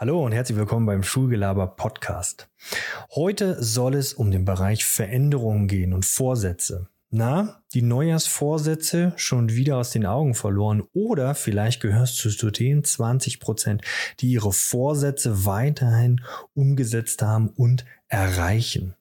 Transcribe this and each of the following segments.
Hallo und herzlich willkommen beim Schulgelaber Podcast. Heute soll es um den Bereich Veränderungen gehen und Vorsätze. Na, die Neujahrsvorsätze schon wieder aus den Augen verloren oder vielleicht gehörst du zu den 20 Prozent, die ihre Vorsätze weiterhin umgesetzt haben und erreichen.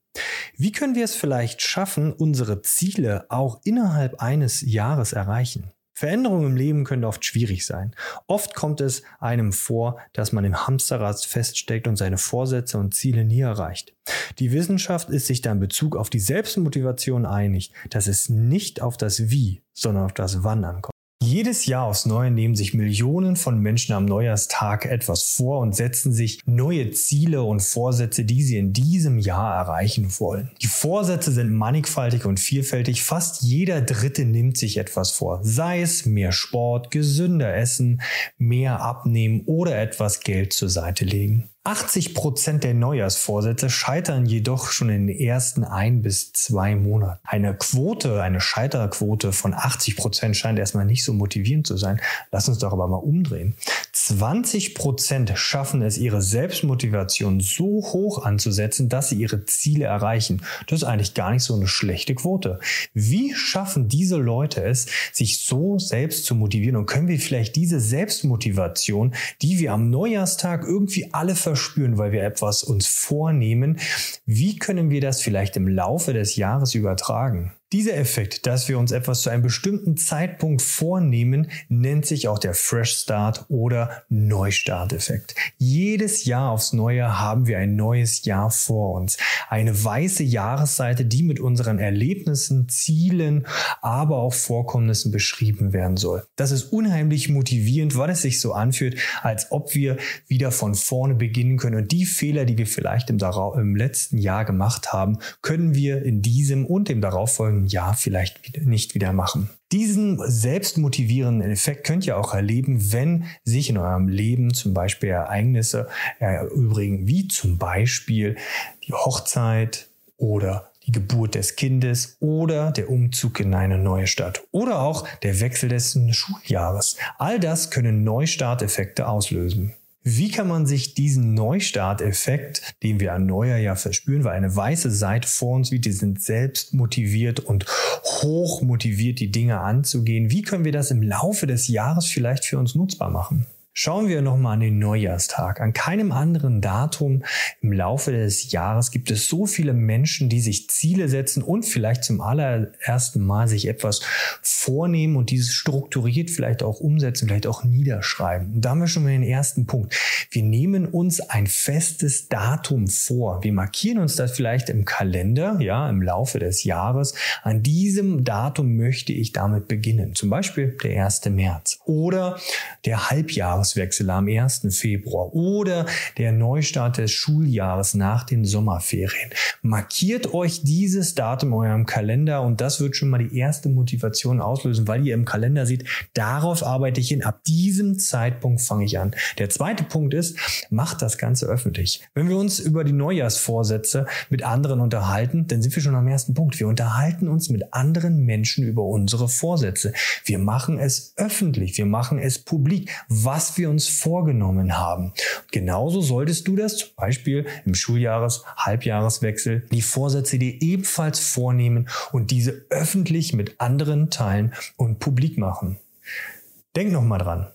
Wie können wir es vielleicht schaffen, unsere Ziele auch innerhalb eines Jahres erreichen? Veränderungen im Leben können oft schwierig sein. Oft kommt es einem vor, dass man im Hamsterrad feststeckt und seine Vorsätze und Ziele nie erreicht. Die Wissenschaft ist sich da in Bezug auf die Selbstmotivation einig, dass es nicht auf das Wie, sondern auf das Wann ankommt. Jedes Jahr aufs Neue nehmen sich Millionen von Menschen am Neujahrstag etwas vor und setzen sich neue Ziele und Vorsätze, die sie in diesem Jahr erreichen wollen. Die Vorsätze sind mannigfaltig und vielfältig. Fast jeder Dritte nimmt sich etwas vor. Sei es mehr Sport, gesünder essen, mehr abnehmen oder etwas Geld zur Seite legen. 80 Prozent der Neujahrsvorsätze scheitern jedoch schon in den ersten ein bis zwei Monaten. Eine Quote, eine Scheiterquote von 80 Prozent scheint erstmal nicht so motivierend zu sein. Lass uns doch aber mal umdrehen. 20 Prozent schaffen es, ihre Selbstmotivation so hoch anzusetzen, dass sie ihre Ziele erreichen. Das ist eigentlich gar nicht so eine schlechte Quote. Wie schaffen diese Leute es, sich so selbst zu motivieren? Und können wir vielleicht diese Selbstmotivation, die wir am Neujahrstag irgendwie alle verspüren, weil wir etwas uns vornehmen, wie können wir das vielleicht im Laufe des Jahres übertragen? Dieser Effekt, dass wir uns etwas zu einem bestimmten Zeitpunkt vornehmen, nennt sich auch der Fresh Start oder Neustart-Effekt. Jedes Jahr aufs Neue haben wir ein neues Jahr vor uns. Eine weiße Jahresseite, die mit unseren Erlebnissen, Zielen, aber auch Vorkommnissen beschrieben werden soll. Das ist unheimlich motivierend, weil es sich so anfühlt, als ob wir wieder von vorne beginnen können. Und die Fehler, die wir vielleicht im, im letzten Jahr gemacht haben, können wir in diesem und dem darauffolgenden einem Jahr vielleicht nicht wieder machen. Diesen selbstmotivierenden Effekt könnt ihr auch erleben, wenn sich in eurem Leben zum Beispiel Ereignisse erübrigen, wie zum Beispiel die Hochzeit oder die Geburt des Kindes oder der Umzug in eine neue Stadt oder auch der Wechsel des Schuljahres. All das können Neustarteffekte auslösen. Wie kann man sich diesen Neustart-Effekt, den wir an Neujahr verspüren, weil eine weiße Seite vor uns liegt, die sind selbst motiviert und hoch motiviert, die Dinge anzugehen. Wie können wir das im Laufe des Jahres vielleicht für uns nutzbar machen? Schauen wir nochmal an den Neujahrstag. An keinem anderen Datum im Laufe des Jahres gibt es so viele Menschen, die sich Ziele setzen und vielleicht zum allerersten Mal sich etwas vornehmen und dieses strukturiert vielleicht auch umsetzen, vielleicht auch niederschreiben. Und da haben wir schon mal den ersten Punkt. Wir nehmen uns ein festes Datum vor. Wir markieren uns das vielleicht im Kalender, ja, im Laufe des Jahres. An diesem Datum möchte ich damit beginnen. Zum Beispiel der 1. März oder der Halbjahres Jahreswechsel am 1. Februar oder der Neustart des Schuljahres nach den Sommerferien. Markiert euch dieses Datum in eurem Kalender und das wird schon mal die erste Motivation auslösen, weil ihr im Kalender seht, darauf arbeite ich hin. Ab diesem Zeitpunkt fange ich an. Der zweite Punkt ist, macht das Ganze öffentlich. Wenn wir uns über die Neujahrsvorsätze mit anderen unterhalten, dann sind wir schon am ersten Punkt. Wir unterhalten uns mit anderen Menschen über unsere Vorsätze. Wir machen es öffentlich. Wir machen es publik. Was wir uns vorgenommen haben. Genauso solltest du das zum Beispiel im Schuljahres-, Halbjahreswechsel die Vorsätze dir ebenfalls vornehmen und diese öffentlich mit anderen teilen und publik machen. Denk noch mal dran.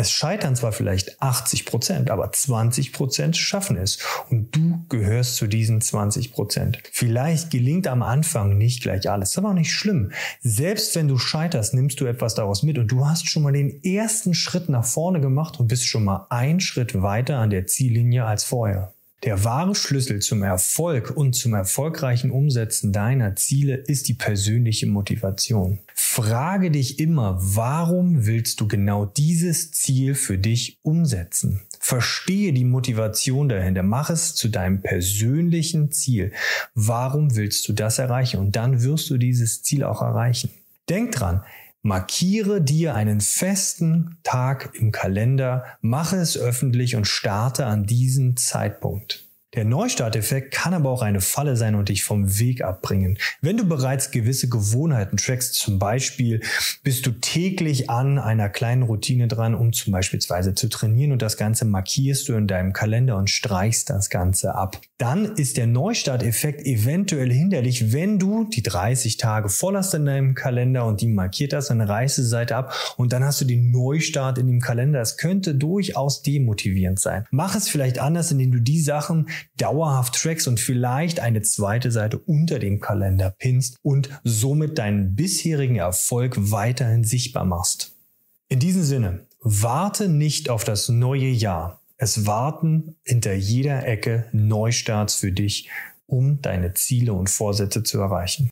Es scheitern zwar vielleicht 80 Prozent, aber 20 Prozent schaffen es. Und du gehörst zu diesen 20 Prozent. Vielleicht gelingt am Anfang nicht gleich alles. Aber auch nicht schlimm. Selbst wenn du scheiterst, nimmst du etwas daraus mit und du hast schon mal den ersten Schritt nach vorne gemacht und bist schon mal einen Schritt weiter an der Ziellinie als vorher. Der wahre Schlüssel zum Erfolg und zum erfolgreichen Umsetzen deiner Ziele ist die persönliche Motivation. Frage dich immer, warum willst du genau dieses Ziel für dich umsetzen? Verstehe die Motivation dahinter. Mach es zu deinem persönlichen Ziel. Warum willst du das erreichen? Und dann wirst du dieses Ziel auch erreichen. Denk dran, Markiere dir einen festen Tag im Kalender, mache es öffentlich und starte an diesem Zeitpunkt. Der Neustarteffekt kann aber auch eine Falle sein und dich vom Weg abbringen. Wenn du bereits gewisse Gewohnheiten trackst, zum Beispiel bist du täglich an einer kleinen Routine dran, um zum Beispiel zu trainieren und das Ganze markierst du in deinem Kalender und streichst das Ganze ab. Dann ist der Neustarteffekt eventuell hinderlich, wenn du die 30 Tage voll hast in deinem Kalender und die markiert hast, dann reißt die ab und dann hast du den Neustart in dem Kalender. Das könnte durchaus demotivierend sein. Mach es vielleicht anders, indem du die Sachen dauerhaft trackst und vielleicht eine zweite Seite unter dem Kalender pinst und somit deinen bisherigen Erfolg weiterhin sichtbar machst. In diesem Sinne, warte nicht auf das neue Jahr. Es warten hinter jeder Ecke Neustarts für dich, um deine Ziele und Vorsätze zu erreichen.